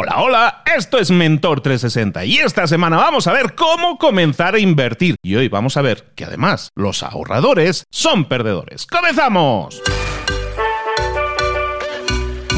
Hola, hola, esto es Mentor 360 y esta semana vamos a ver cómo comenzar a invertir. Y hoy vamos a ver que además los ahorradores son perdedores. ¡Comenzamos!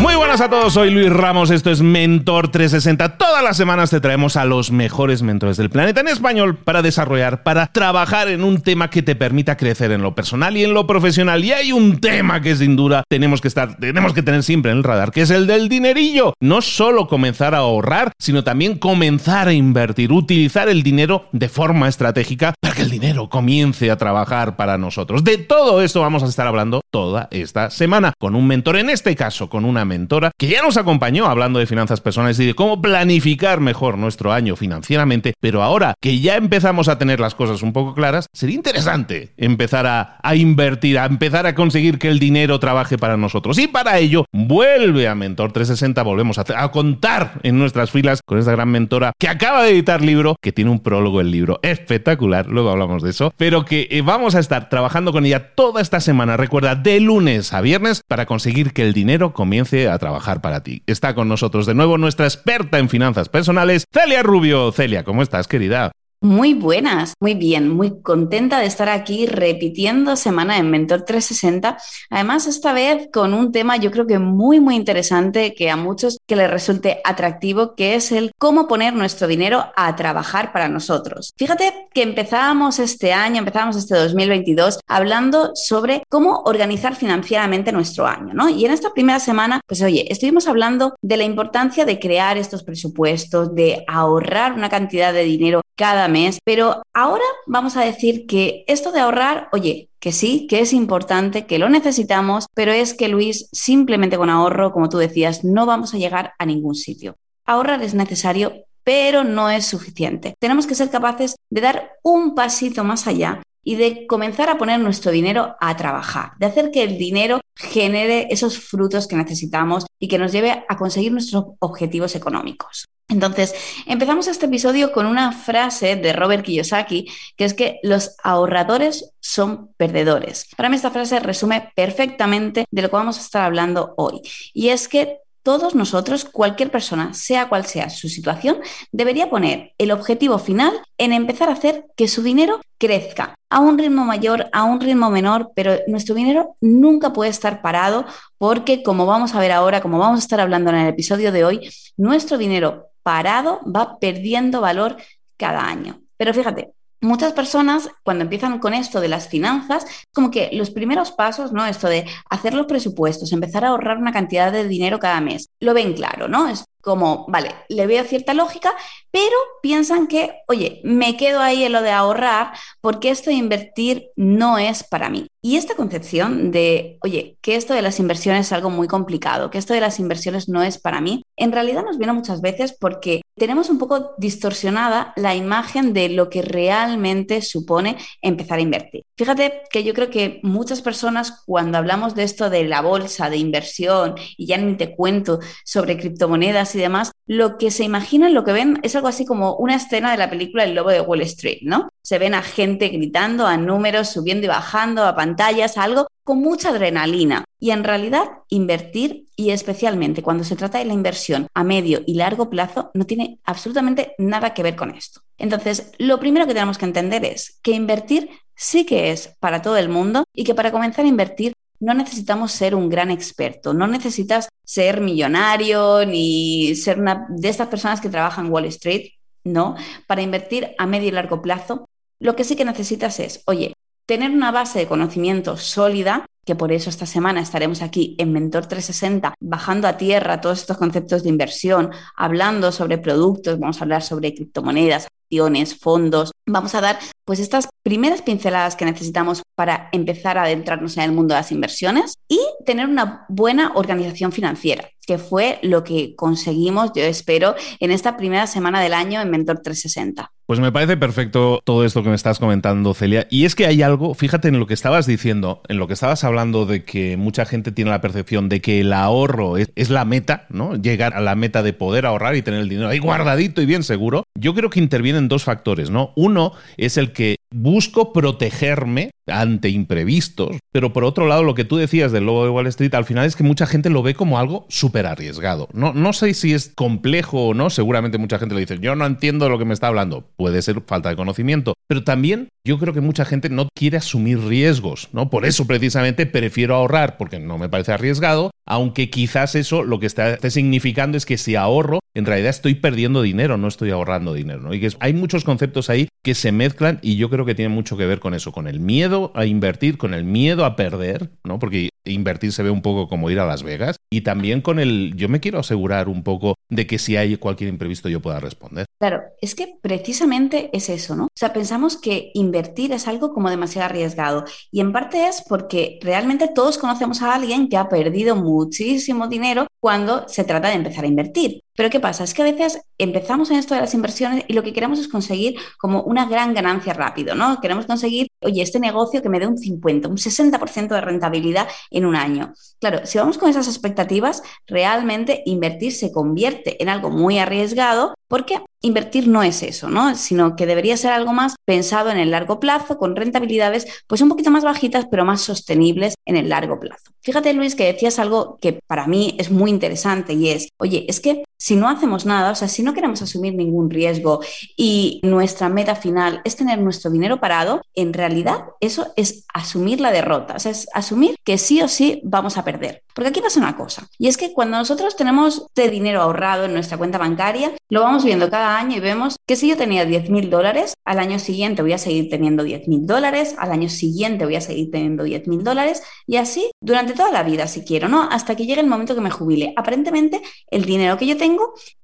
Muy buenas a todos, soy Luis Ramos, esto es Mentor 360. Todas las semanas te traemos a los mejores mentores del planeta en español para desarrollar, para trabajar en un tema que te permita crecer en lo personal y en lo profesional. Y hay un tema que sin duda tenemos que estar, tenemos que tener siempre en el radar, que es el del dinerillo. No solo comenzar a ahorrar, sino también comenzar a invertir, utilizar el dinero de forma estratégica para que el dinero comience a trabajar para nosotros. De todo esto vamos a estar hablando toda esta semana con un mentor, en este caso con una mentora que ya nos acompañó hablando de finanzas personales y de cómo planificar mejor nuestro año financieramente, pero ahora que ya empezamos a tener las cosas un poco claras, sería interesante empezar a, invertir, a empezar a conseguir que el dinero trabaje para nosotros. Y para ello, vuelve a Mentor 360, volvemos a, a contar en nuestras filas con esta gran mentora que acaba de editar libro, que tiene un prólogo el libro espectacular, luego hablamos de eso, pero que eh, vamos a estar trabajando con ella toda esta semana, recuerda, de lunes a viernes, para conseguir que el dinero comience a trabajar para ti. Está con nosotros de nuevo nuestra experta en finanzas personales, Celia Rubio. Celia, ¿cómo estás, querida? Muy buenas, muy bien, muy contenta de estar aquí repitiendo semana en Mentor 360. Además, esta vez con un tema yo creo que muy, muy interesante que a muchos que les resulte atractivo, que es el cómo poner nuestro dinero a trabajar para nosotros. Fíjate que empezábamos este año, empezábamos este 2022 hablando sobre cómo organizar financieramente nuestro año, ¿no? Y en esta primera semana, pues oye, estuvimos hablando de la importancia de crear estos presupuestos, de ahorrar una cantidad de dinero cada mes, pero ahora vamos a decir que esto de ahorrar, oye, que sí, que es importante, que lo necesitamos, pero es que Luis, simplemente con ahorro, como tú decías, no vamos a llegar a ningún sitio. Ahorrar es necesario, pero no es suficiente. Tenemos que ser capaces de dar un pasito más allá y de comenzar a poner nuestro dinero a trabajar, de hacer que el dinero genere esos frutos que necesitamos y que nos lleve a conseguir nuestros objetivos económicos. Entonces, empezamos este episodio con una frase de Robert Kiyosaki, que es que los ahorradores son perdedores. Para mí esta frase resume perfectamente de lo que vamos a estar hablando hoy. Y es que todos nosotros, cualquier persona, sea cual sea su situación, debería poner el objetivo final en empezar a hacer que su dinero crezca a un ritmo mayor, a un ritmo menor, pero nuestro dinero nunca puede estar parado porque, como vamos a ver ahora, como vamos a estar hablando en el episodio de hoy, nuestro dinero parado va perdiendo valor cada año. Pero fíjate, muchas personas cuando empiezan con esto de las finanzas, como que los primeros pasos, ¿no? Esto de hacer los presupuestos, empezar a ahorrar una cantidad de dinero cada mes, lo ven claro, ¿no? Es como, vale, le veo cierta lógica, pero piensan que, oye, me quedo ahí en lo de ahorrar porque esto de invertir no es para mí. Y esta concepción de, oye, que esto de las inversiones es algo muy complicado, que esto de las inversiones no es para mí, en realidad nos viene muchas veces porque tenemos un poco distorsionada la imagen de lo que realmente supone empezar a invertir. Fíjate que yo creo que muchas personas cuando hablamos de esto de la bolsa, de inversión, y ya ni te cuento sobre criptomonedas y demás, lo que se imaginan, lo que ven es algo así como una escena de la película El Lobo de Wall Street, ¿no? Se ven a gente gritando, a números, subiendo y bajando, a pantallas, algo con mucha adrenalina. Y en realidad, invertir, y especialmente cuando se trata de la inversión a medio y largo plazo, no tiene absolutamente nada que ver con esto. Entonces, lo primero que tenemos que entender es que invertir sí que es para todo el mundo y que para comenzar a invertir no necesitamos ser un gran experto, no necesitas ser millonario ni ser una de estas personas que trabajan en Wall Street, no. Para invertir a medio y largo plazo lo que sí que necesitas es, oye, tener una base de conocimiento sólida, que por eso esta semana estaremos aquí en Mentor 360, bajando a tierra todos estos conceptos de inversión, hablando sobre productos, vamos a hablar sobre criptomonedas, acciones, fondos, vamos a dar pues estas primeras pinceladas que necesitamos para empezar a adentrarnos en el mundo de las inversiones y tener una buena organización financiera, que fue lo que conseguimos, yo espero, en esta primera semana del año en Mentor 360. Pues me parece perfecto todo esto que me estás comentando, Celia. Y es que hay algo, fíjate en lo que estabas diciendo, en lo que estabas hablando de que mucha gente tiene la percepción de que el ahorro es, la meta, ¿no? Llegar a la meta de poder ahorrar y tener el dinero ahí guardadito y bien seguro. Yo creo que intervienen dos factores, ¿no? Uno es el que busco protegerme ante imprevistos. Pero por otro lado, lo que tú decías del lobo de Wall Street, al final es que mucha gente lo ve como algo súper arriesgado. No, no sé si es complejo o no, seguramente mucha gente le dice, yo no entiendo lo que me está hablando. Puede ser falta de conocimiento. Pero también yo creo que mucha gente no quiere asumir riesgos, ¿no? Por eso precisamente prefiero ahorrar, porque no me parece arriesgado, aunque quizás eso lo que está significando es que si ahorro, en realidad estoy perdiendo dinero, no estoy ahorrando dinero, ¿no? Y que hay muchos conceptos ahí que se mezclan y yo creo que tienen mucho que ver con eso, con el miedo a invertir, con el miedo a perder, ¿no? Porque invertir se ve un poco como ir a Las Vegas y también con el yo me quiero asegurar un poco de que si hay cualquier imprevisto yo pueda responder. Claro, es que precisamente es eso, ¿no? O sea, pensamos que invertir es algo como demasiado arriesgado y en parte es porque realmente todos conocemos a alguien que ha perdido muchísimo dinero cuando se trata de empezar a invertir. Pero ¿qué pasa? Es que a veces empezamos en esto de las inversiones y lo que queremos es conseguir como una gran ganancia rápido, ¿no? Queremos conseguir, oye, este negocio que me dé un 50, un 60% de rentabilidad en un año. Claro, si vamos con esas expectativas, realmente invertir se convierte en algo muy arriesgado porque invertir no es eso, ¿no? Sino que debería ser algo más pensado en el largo plazo, con rentabilidades pues un poquito más bajitas, pero más sostenibles en el largo plazo. Fíjate, Luis, que decías algo que para mí es muy interesante y es, oye, es que no hacemos nada, o sea, si no queremos asumir ningún riesgo y nuestra meta final es tener nuestro dinero parado, en realidad eso es asumir la derrota, es asumir que sí o sí vamos a perder. Porque aquí pasa una cosa, y es que cuando nosotros tenemos este dinero ahorrado en nuestra cuenta bancaria, lo vamos viendo cada año y vemos que si yo tenía 10 mil dólares, al año siguiente voy a seguir teniendo 10 mil dólares, al año siguiente voy a seguir teniendo 10 mil dólares, y así durante toda la vida, si quiero, ¿no? Hasta que llegue el momento que me jubile. Aparentemente, el dinero que yo tengo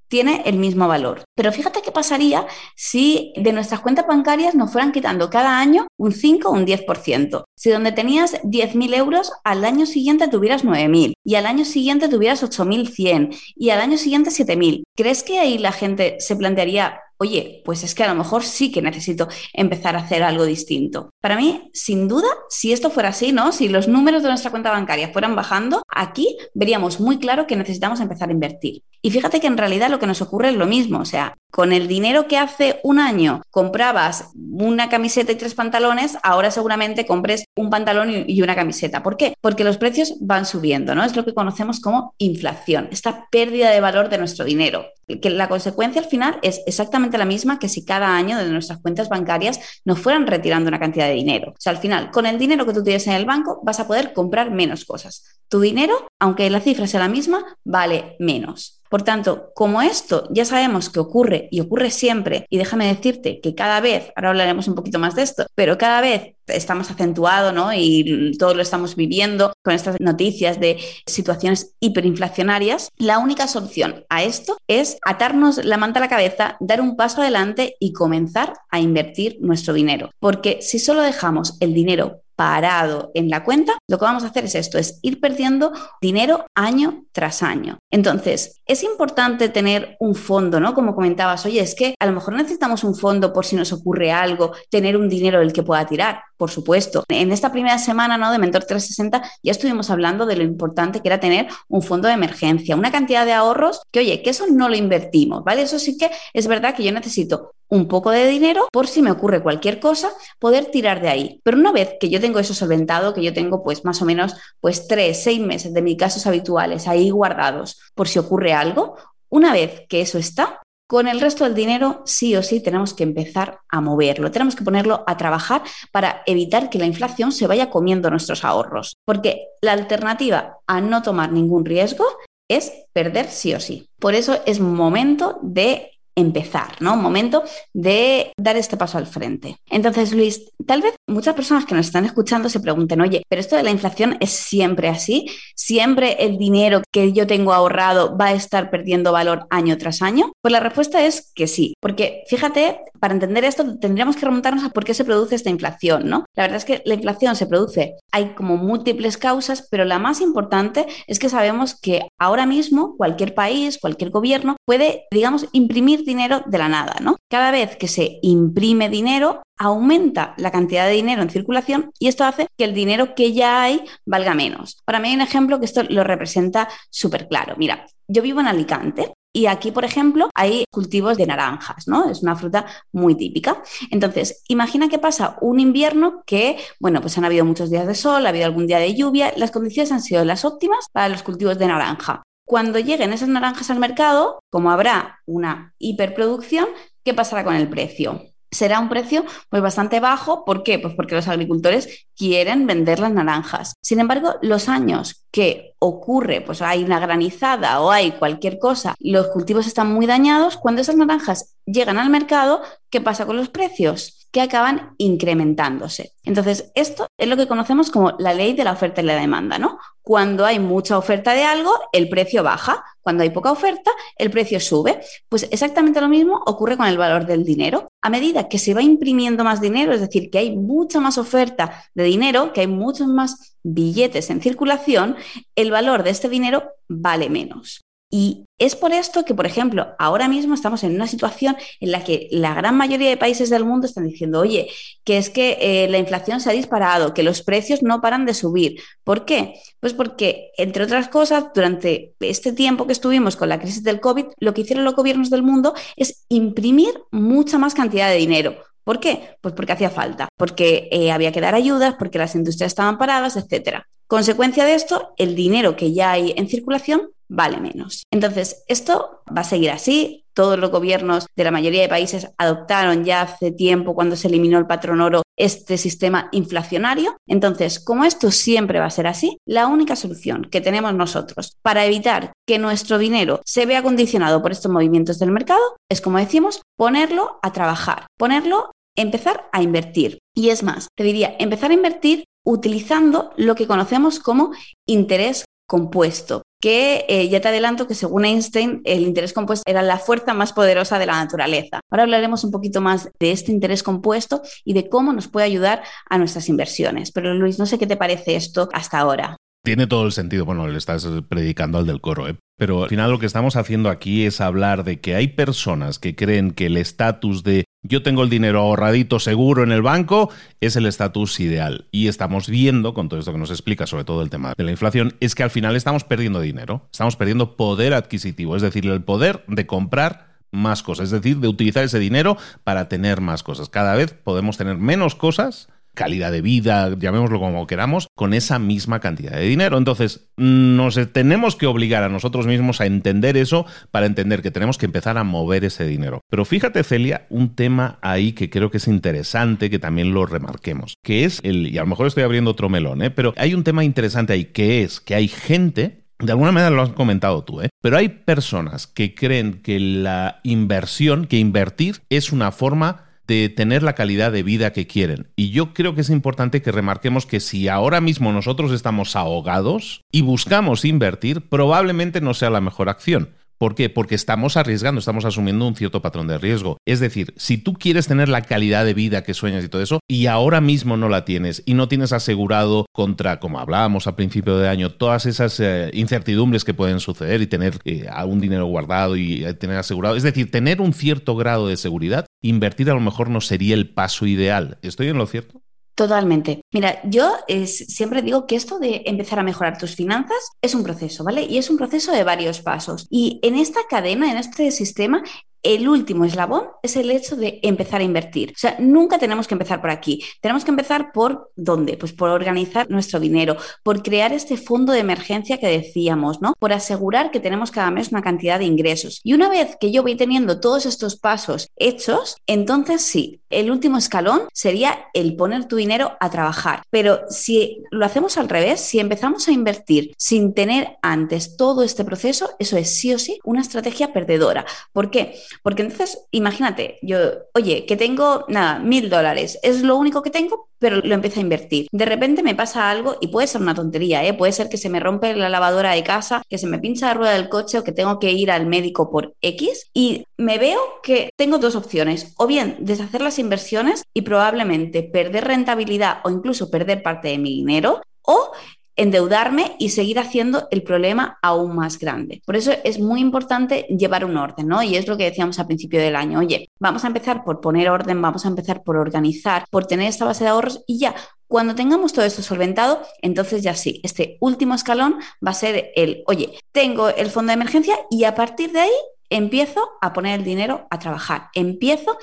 tiene el mismo valor. Pero fíjate qué pasaría si de nuestras cuentas bancarias nos fueran quitando cada año un 5 o un 10%. Si donde tenías 10.000 euros, al año siguiente tuvieras 9.000 y al año siguiente tuvieras 8.100 y al año siguiente 7.000. ¿Crees que ahí la gente se plantearía, oye, pues es que a lo mejor sí que necesito empezar a hacer algo distinto. Para mí, sin duda, si esto fuera así, ¿no? Si los números de nuestra cuenta bancaria fueran bajando, aquí veríamos muy claro que necesitamos empezar a invertir. Y fíjate que en realidad lo que nos ocurre es lo mismo, o sea, con el dinero que hace un año comprabas una camiseta y tres pantalones, ahora seguramente compres un pantalón y una camiseta. ¿Por qué? Porque los precios van subiendo, ¿no? Es lo que conocemos como inflación, esta pérdida de valor de nuestro dinero. Que la consecuencia al final es exactamente la misma que si cada año de nuestras cuentas bancarias nos fueran retirando una cantidad de dinero. O sea, al final, con el dinero que tú tienes en el banco, vas a poder comprar menos cosas. Tu dinero, aunque la cifra sea la misma, vale menos. Por tanto, como esto ya sabemos que ocurre y ocurre siempre, y déjame decirte que cada vez, ahora hablaremos un poquito más de esto, pero cada vez estamos acentuado, ¿no? Y todos lo estamos viviendo con estas noticias de situaciones hiperinflacionarias. La única solución a esto es atarnos la manta a la cabeza, dar un paso adelante y comenzar a invertir nuestro dinero. Porque si solo dejamos el dinero parado en la cuenta, lo que vamos a hacer es esto, es ir perdiendo dinero año tras año. Entonces, es importante tener un fondo, ¿no? Como comentabas, oye, es que a lo mejor necesitamos un fondo por si nos ocurre algo, tener un dinero del que pueda tirar, por supuesto. En esta primera semana, ¿no? De Mentor 360 ya estuvimos hablando de lo importante que era tener un fondo de emergencia, una cantidad de ahorros que, oye, que eso no lo invertimos, ¿vale? Eso sí que es verdad que yo necesito un poco de dinero por si me ocurre cualquier cosa, poder tirar de ahí. Pero una vez que yo tengo eso solventado, que yo tengo pues más o menos pues tres, seis meses de mis casos habituales ahí guardados por si ocurre algo, una vez que eso está, con el resto del dinero sí o sí tenemos que empezar a moverlo, tenemos que ponerlo a trabajar para evitar que la inflación se vaya comiendo nuestros ahorros, porque la alternativa a no tomar ningún riesgo es perder sí o sí. Por eso es momento de empezar, ¿no? Un momento de dar este paso al frente. Entonces, Luis, tal vez muchas personas que nos están escuchando se pregunten, oye, pero esto de la inflación es siempre así, siempre el dinero que yo tengo ahorrado va a estar perdiendo valor año tras año. Pues la respuesta es que sí, porque fíjate, para entender esto tendríamos que remontarnos a por qué se produce esta inflación, ¿no? La verdad es que la inflación se produce, hay como múltiples causas, pero la más importante es que sabemos que ahora mismo cualquier país, cualquier gobierno puede, digamos, imprimir dinero de la nada, ¿no? Cada vez que se imprime dinero, aumenta la cantidad de dinero en circulación y esto hace que el dinero que ya hay valga menos. Para mí hay un ejemplo que esto lo representa súper claro. Mira, yo vivo en Alicante Y aquí, por ejemplo, hay cultivos de naranjas, ¿no? Es una fruta muy típica. Entonces, imagina que pasa un invierno que, bueno, pues han habido muchos días de sol, ha habido algún día de lluvia, las condiciones han sido las óptimas para los cultivos de naranja. Cuando lleguen esas naranjas al mercado, como habrá una hiperproducción, ¿qué pasará con el precio? Será un precio pues bastante bajo. ¿Por qué? Pues porque los agricultores quieren vender las naranjas. Sin embargo, los años que ocurre, pues hay una granizada o hay cualquier cosa, los cultivos están muy dañados, cuando esas naranjas llegan al mercado, ¿qué pasa con los precios? Que acaban incrementándose. Entonces, esto es lo que conocemos como la ley de la oferta y la demanda, ¿no? Cuando hay mucha oferta de algo, el precio baja. Cuando hay poca oferta, el precio sube. Pues exactamente lo mismo ocurre con el valor del dinero. A medida que se va imprimiendo más dinero, es decir, que hay mucha más oferta de dinero, que hay muchos más billetes en circulación, el valor de este dinero vale menos. Y es por esto que, por ejemplo, ahora mismo estamos en una situación en la que la gran mayoría de países del mundo están diciendo, oye, que es que eh, la inflación se ha disparado, que los precios no paran de subir. ¿Por qué? Pues porque, entre otras cosas, durante este tiempo que estuvimos con la crisis del COVID, lo que hicieron los gobiernos del mundo es imprimir mucha más cantidad de dinero. ¿Por qué? Pues porque hacía falta, porque eh, había que dar ayudas, porque las industrias estaban paradas, etc. Consecuencia de esto, el dinero que ya hay en circulación vale menos. Entonces, esto va a seguir así. Todos los gobiernos de la mayoría de países adoptaron ya hace tiempo, cuando se eliminó el patrón oro, este sistema inflacionario. Entonces, como esto siempre va a ser así, la única solución que tenemos nosotros para evitar que nuestro dinero se vea condicionado por estos movimientos del mercado es, como decimos, ponerlo a trabajar, ponerlo, empezar a invertir. Y es más, te diría, empezar a invertir utilizando lo que conocemos como interés compuesto, que eh, ya te adelanto que según Einstein el interés compuesto era la fuerza más poderosa de la naturaleza. Ahora hablaremos un poquito más de este interés compuesto y de cómo nos puede ayudar a nuestras inversiones. Pero Luis, no sé qué te parece esto hasta ahora. Tiene todo el sentido. Bueno, le estás predicando al del coro, ¿eh? Pero al final lo que estamos haciendo aquí es hablar de que hay personas que creen que el estatus de yo tengo el dinero ahorradito seguro en el banco, es el estatus ideal. Y estamos viendo, con todo esto que nos explica sobre todo el tema de la inflación, es que al final estamos perdiendo dinero, estamos perdiendo poder adquisitivo, es decir, el poder de comprar más cosas, es decir, de utilizar ese dinero para tener más cosas. Cada vez podemos tener menos cosas calidad de vida, llamémoslo como queramos, con esa misma cantidad de dinero. Entonces, nos tenemos que obligar a nosotros mismos a entender eso para entender que tenemos que empezar a mover ese dinero. Pero fíjate, Celia, un tema ahí que creo que es interesante que también lo remarquemos, que es el, y a lo mejor estoy abriendo otro melón, ¿eh? pero hay un tema interesante ahí, que es que hay gente de alguna manera lo has comentado tú, ¿eh? pero hay personas que creen que la inversión, que invertir es una forma de tener la calidad de vida que quieren. Y yo creo que es importante que remarquemos que si ahora mismo nosotros estamos ahogados y buscamos invertir, probablemente no sea la mejor acción. ¿Por qué? Porque estamos arriesgando, estamos asumiendo un cierto patrón de riesgo. Es decir, si tú quieres tener la calidad de vida que sueñas y todo eso, y ahora mismo no la tienes y no tienes asegurado contra, como hablábamos al principio de año, todas esas eh, incertidumbres que pueden suceder y tener eh, un dinero guardado y eh, tener asegurado, es decir, tener un cierto grado de seguridad, invertir a lo mejor no sería el paso ideal. ¿Estoy en lo cierto? Totalmente. Mira, yo siempre digo que esto de empezar a mejorar tus finanzas es un proceso, ¿vale? Y es un proceso de varios pasos. Y en esta cadena, en este sistema, el último eslabón es el hecho de empezar a invertir. O sea, nunca tenemos que empezar por aquí. Tenemos que empezar por dónde? Pues por organizar nuestro dinero, por crear este fondo de emergencia que decíamos, ¿no? Por asegurar que tenemos cada mes una cantidad de ingresos. Y una vez que yo voy teniendo todos estos pasos hechos, entonces sí, el último escalón sería el poner tu dinero a trabajar. Pero si lo hacemos al revés, si empezamos a invertir sin tener antes todo este proceso, eso es sí o sí una estrategia perdedora. ¿Por qué? Porque entonces, imagínate, yo, oye, que tengo, nada, mil dólares, es lo único que tengo, pero lo empiezo a invertir. De repente me pasa algo y puede ser una tontería, ¿eh? puede ser que se me rompe la lavadora de casa, que se me pincha la rueda del coche o que tengo que ir al médico por X y me veo que tengo dos opciones, o bien deshacer las inversiones y probablemente perder rentabilidad o incluso perder parte de mi dinero, o endeudarme y seguir haciendo el problema aún más grande. Por eso es muy importante llevar un orden, ¿no? Y es lo que decíamos al principio del año. Oye, vamos a empezar por poner orden, vamos a empezar por organizar, por tener esta base de ahorros y ya. Cuando tengamos todo esto solventado, entonces ya sí, este último escalón va a ser el, oye, tengo el fondo de emergencia y a partir de ahí empiezo a poner el dinero a trabajar, empiezo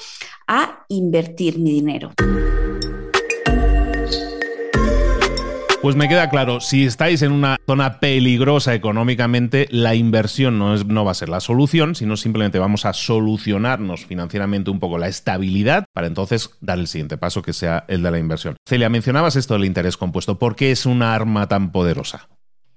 a invertir mi dinero. Pues me queda claro, si estáis en una zona peligrosa económicamente, la inversión no, es, no va a ser la solución, sino simplemente vamos a solucionarnos financieramente un poco la estabilidad para entonces dar el siguiente paso que sea el de la inversión. Celia, mencionabas esto del interés compuesto. ¿Por qué es una arma tan poderosa?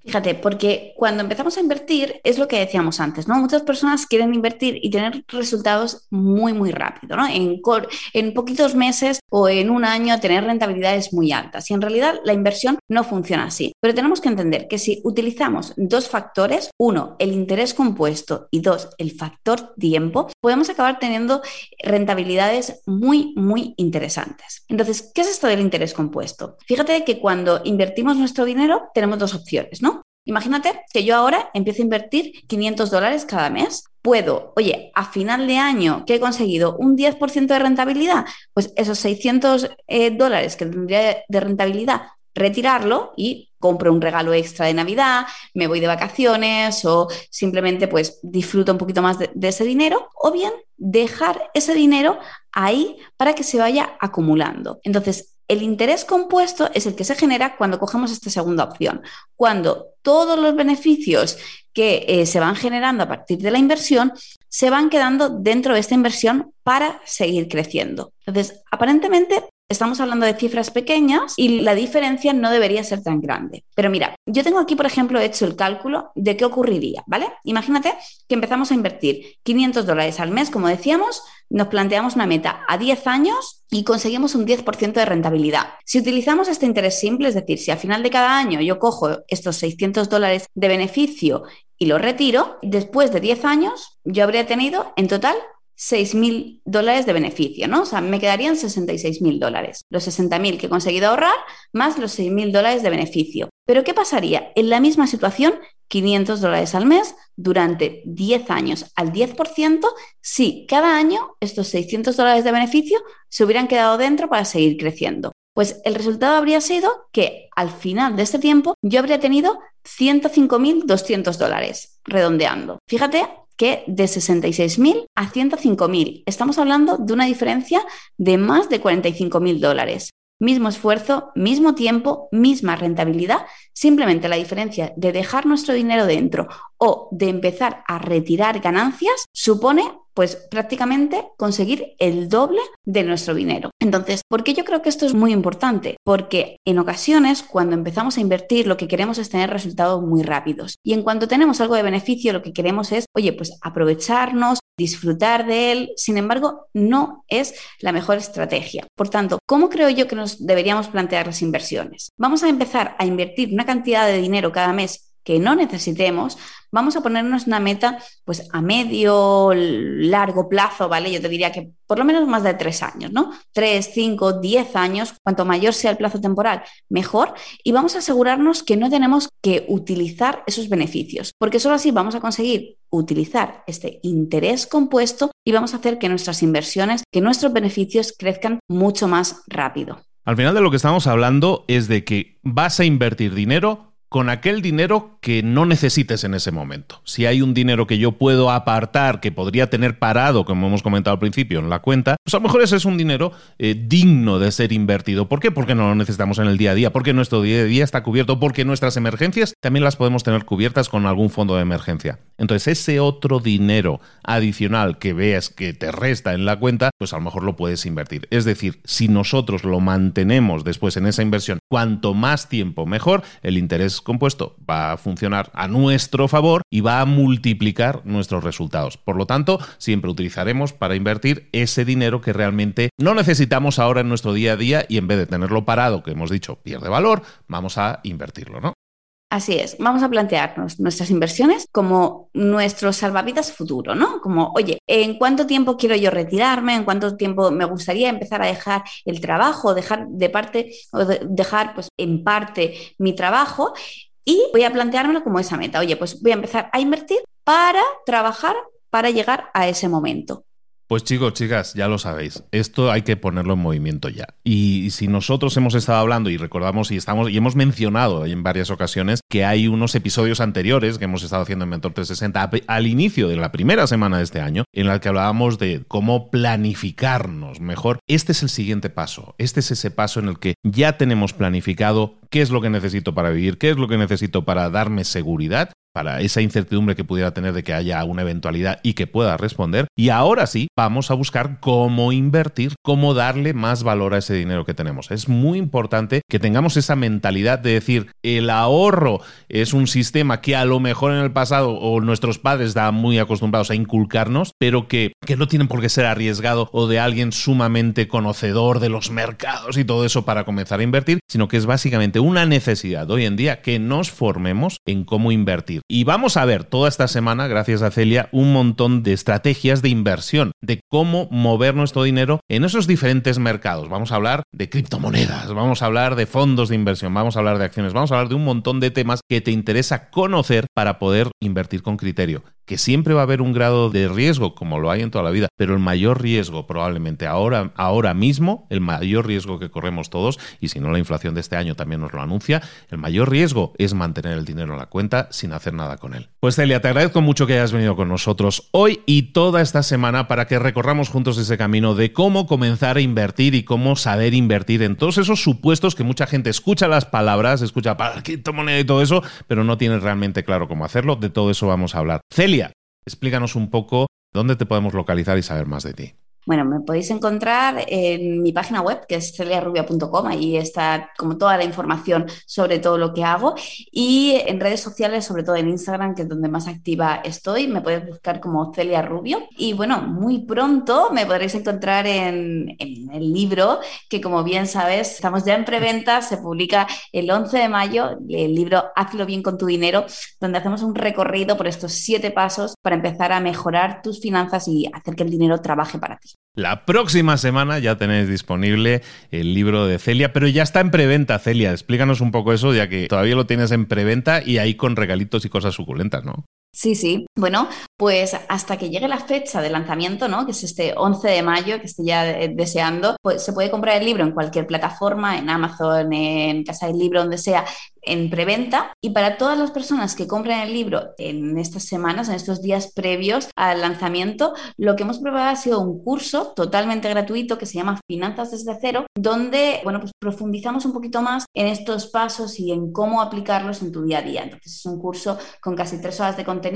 Fíjate, porque cuando empezamos a invertir es lo que decíamos antes, ¿no? Muchas personas quieren invertir y tener resultados muy, muy rápido, ¿no? En, poquitos meses o en un año tener rentabilidades muy altas. Y en realidad la inversión no funciona así. Pero tenemos que entender que si utilizamos dos factores, uno, el interés compuesto y dos, el factor tiempo, podemos acabar teniendo rentabilidades muy, muy interesantes. Entonces, ¿qué es esto del interés compuesto? Fíjate que cuando invertimos nuestro dinero tenemos dos opciones, ¿no? Imagínate que yo ahora empiezo a invertir 500 dólares cada mes. Puedo, oye, a final de año que he conseguido un 10% de rentabilidad, pues esos 600 eh, dólares que tendría de rentabilidad, retirarlo y compro un regalo extra de Navidad, me voy de vacaciones o simplemente pues disfruto un poquito más de, de ese dinero o bien dejar ese dinero ahí para que se vaya acumulando. Entonces, el interés compuesto es el que se genera cuando cogemos esta segunda opción, cuando todos los beneficios que eh, se van generando a partir de la inversión se van quedando dentro de esta inversión para seguir creciendo. Entonces, aparentemente Estamos hablando de cifras pequeñas y la diferencia no debería ser tan grande. Pero mira, yo tengo aquí, por ejemplo, hecho el cálculo de qué ocurriría, ¿vale? Imagínate que empezamos a invertir 500 dólares al mes, como decíamos, nos planteamos una meta a 10 años y conseguimos un 10% de rentabilidad. Si utilizamos este interés simple, es decir, si al final de cada año yo cojo estos 600 dólares de beneficio y lo retiro, después de 10 años yo habría tenido en total 6.000 dólares de beneficio, ¿no? O sea, me quedarían 66.000 dólares. Los 60.000 que he conseguido ahorrar más los 6.000 dólares de beneficio. Pero ¿qué pasaría? En la misma situación, 500 dólares al mes durante 10 años al 10% si cada año estos 600 dólares de beneficio se hubieran quedado dentro para seguir creciendo. Pues el resultado habría sido que al final de este tiempo yo habría tenido 105.200 dólares, redondeando. Fíjate que de 66.000 a 105.000. Estamos hablando de una diferencia de más de 45.000 dólares. Mismo esfuerzo, mismo tiempo, misma rentabilidad, simplemente la diferencia de dejar nuestro dinero dentro o de empezar a retirar ganancias supone pues prácticamente conseguir el doble de nuestro dinero. Entonces, ¿por qué yo creo que esto es muy importante? Porque en ocasiones cuando empezamos a invertir lo que queremos es tener resultados muy rápidos y en cuanto tenemos algo de beneficio lo que queremos es, oye, pues aprovecharnos, disfrutar de él, sin embargo, no es la mejor estrategia. Por tanto, ¿cómo creo yo que nos deberíamos plantear las inversiones? Vamos a empezar a invertir una cantidad de dinero cada mes que no necesitemos, vamos a ponernos una meta pues a medio, largo plazo, ¿vale? Yo te diría que por lo menos más de tres años, ¿no? Tres, cinco, diez años, cuanto mayor sea el plazo temporal, mejor. Y vamos a asegurarnos que no tenemos que utilizar esos beneficios, porque solo así vamos a conseguir utilizar este interés compuesto y vamos a hacer que nuestras inversiones, que nuestros beneficios crezcan mucho más rápido. Al final de lo que estamos hablando es de que vas a invertir dinero con aquel dinero que no necesites en ese momento. Si hay un dinero que yo puedo apartar, que podría tener parado, como hemos comentado al principio, en la cuenta, pues a lo mejor ese es un dinero eh, digno de ser invertido. ¿Por qué? Porque no lo necesitamos en el día a día, porque nuestro día a día está cubierto, porque nuestras emergencias también las podemos tener cubiertas con algún fondo de emergencia. Entonces, ese otro dinero adicional que veas que te resta en la cuenta, pues a lo mejor lo puedes invertir. Es decir, si nosotros lo mantenemos después en esa inversión, cuanto más tiempo mejor, el interés compuesto va a funcionar a nuestro favor y va a multiplicar nuestros resultados. Por lo tanto, siempre utilizaremos para invertir ese dinero que realmente no necesitamos ahora en nuestro día a día y en vez de tenerlo parado, que hemos dicho pierde valor, vamos a invertirlo, ¿no? Así es, vamos a plantearnos nuestras inversiones como nuestro salvavidas futuro, ¿no? Como, oye, ¿en cuánto tiempo quiero yo retirarme? ¿En cuánto tiempo me gustaría empezar a dejar el trabajo, dejar de parte o dejar pues en parte mi trabajo? Y voy a planteármelo como esa meta. Oye, pues voy a empezar a invertir para trabajar para llegar a ese momento. Pues chicos, chicas, ya lo sabéis, esto hay que ponerlo en movimiento ya. Y si nosotros hemos estado hablando y recordamos y estamos y hemos mencionado en varias ocasiones que hay unos episodios anteriores que hemos estado haciendo en Mentor 360 al inicio de la primera semana de este año, en la que hablábamos de cómo planificarnos mejor. Este es el siguiente paso. Este es ese paso en el que ya tenemos planificado qué es lo que necesito para vivir, qué es lo que necesito para darme seguridad para esa incertidumbre que pudiera tener de que haya una eventualidad y que pueda responder. Y ahora sí, vamos a buscar cómo invertir, cómo darle más valor a ese dinero que tenemos. Es muy importante que tengamos esa mentalidad de decir, el ahorro es un sistema que a lo mejor en el pasado o nuestros padres estaban muy acostumbrados a inculcarnos, pero que, que no tienen por qué ser arriesgado o de alguien sumamente conocedor de los mercados y todo eso para comenzar a invertir, sino que es básicamente una necesidad hoy en día que nos formemos en cómo invertir. Y vamos a ver toda esta semana, gracias a Celia, un montón de estrategias de inversión, de cómo mover nuestro dinero en esos diferentes mercados. Vamos a hablar de criptomonedas, vamos a hablar de fondos de inversión, vamos a hablar de acciones, vamos a hablar de un montón de temas que te interesa conocer para poder invertir con criterio que siempre va a haber un grado de riesgo, como lo hay en toda la vida, pero el mayor riesgo probablemente ahora, ahora mismo, el mayor riesgo que corremos todos, y si no la inflación de este año también nos lo anuncia, el mayor riesgo es mantener el dinero en la cuenta sin hacer nada con él. Pues Celia, te agradezco mucho que hayas venido con nosotros hoy y toda esta semana para que recorramos juntos ese camino de cómo comenzar a invertir y cómo saber invertir en todos esos supuestos que mucha gente escucha las palabras, escucha para criptomoneda y todo eso, pero no tiene realmente claro cómo hacerlo. De todo eso vamos a hablar. Celia, explícanos un poco dónde te podemos localizar y saber más de ti. Bueno, me podéis encontrar en mi página web, que es celiarrubia.com, ahí está como toda la información sobre todo lo que hago, y en redes sociales, sobre todo en Instagram, que es donde más activa estoy, me podéis buscar como Celia Rubio. Y bueno, muy pronto me podréis encontrar en, en el libro, que como bien sabes, estamos ya en preventa, se publica el 11 de mayo, el libro Hazlo bien con tu dinero, donde hacemos un recorrido por estos siete pasos para empezar a mejorar tus finanzas y hacer que el dinero trabaje para ti. La próxima semana ya tenéis disponible el libro de Celia, pero ya está en preventa, Celia. Explícanos un poco eso, ya que todavía lo tienes en preventa y ahí con regalitos y cosas suculentas, ¿no? Sí, sí. Bueno, pues hasta que llegue la fecha de lanzamiento, ¿no? Que es este 11 de mayo, que estoy ya eh, deseando, pues se puede comprar el libro en cualquier plataforma, en Amazon, en Casa del Libro, donde sea, en preventa. Y para todas las personas que compren el libro en estas semanas, en estos días previos al lanzamiento, lo que hemos probado ha sido un curso totalmente gratuito que se llama Finanzas desde cero, donde, bueno, pues profundizamos un poquito más en estos pasos y en cómo aplicarlos en tu día a día. Entonces es un curso con casi tres horas de contenido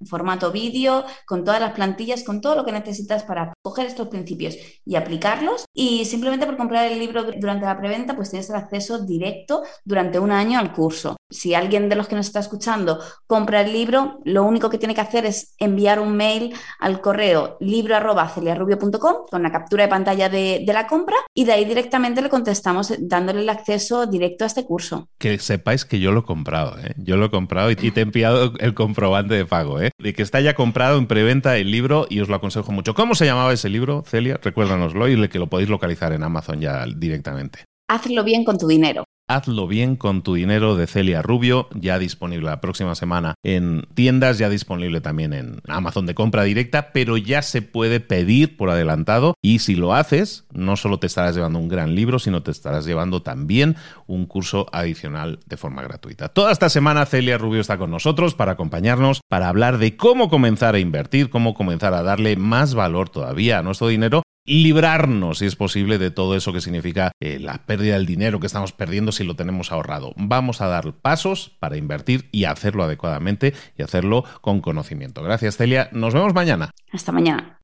en formato vídeo, con todas las plantillas, con todo lo que necesitas para coger estos principios y aplicarlos. Y simplemente por comprar el libro durante la preventa, pues tienes el acceso directo durante un año al curso. Si alguien de los que nos está escuchando compra el libro, lo único que tiene que hacer es enviar un mail al correo libro.celiarrubio.com con la captura de pantalla de, de la compra y de ahí directamente le contestamos dándole el acceso directo a este curso. Que sepáis que yo lo he comprado, ¿eh? yo lo he comprado y te he enviado el comprobante de pago, ¿eh? De que está ya comprado en preventa el libro y os lo aconsejo mucho. ¿Cómo se llamaba ese libro, Celia? Recuérdanoslo y que lo podéis localizar en Amazon ya directamente. Hazlo bien con tu dinero. Hazlo bien con tu dinero de Celia Rubio, ya disponible la próxima semana en tiendas, ya disponible también en Amazon de compra directa, pero ya se puede pedir por adelantado y si lo haces, no solo te estarás llevando un gran libro, sino te estarás llevando también un curso adicional de forma gratuita. Toda esta semana Celia Rubio está con nosotros para acompañarnos, para hablar de cómo comenzar a invertir, cómo comenzar a darle más valor todavía a nuestro dinero librarnos, si es posible, de todo eso que significa eh, la pérdida del dinero que estamos perdiendo si lo tenemos ahorrado. Vamos a dar pasos para invertir y hacerlo adecuadamente y hacerlo con conocimiento. Gracias, Celia. Nos vemos mañana. Hasta mañana.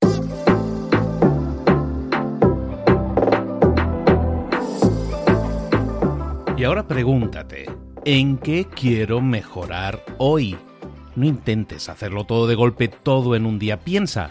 Y ahora pregúntate, ¿en qué quiero mejorar hoy? No intentes hacerlo todo de golpe, todo en un día. Piensa.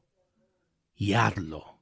y hazlo.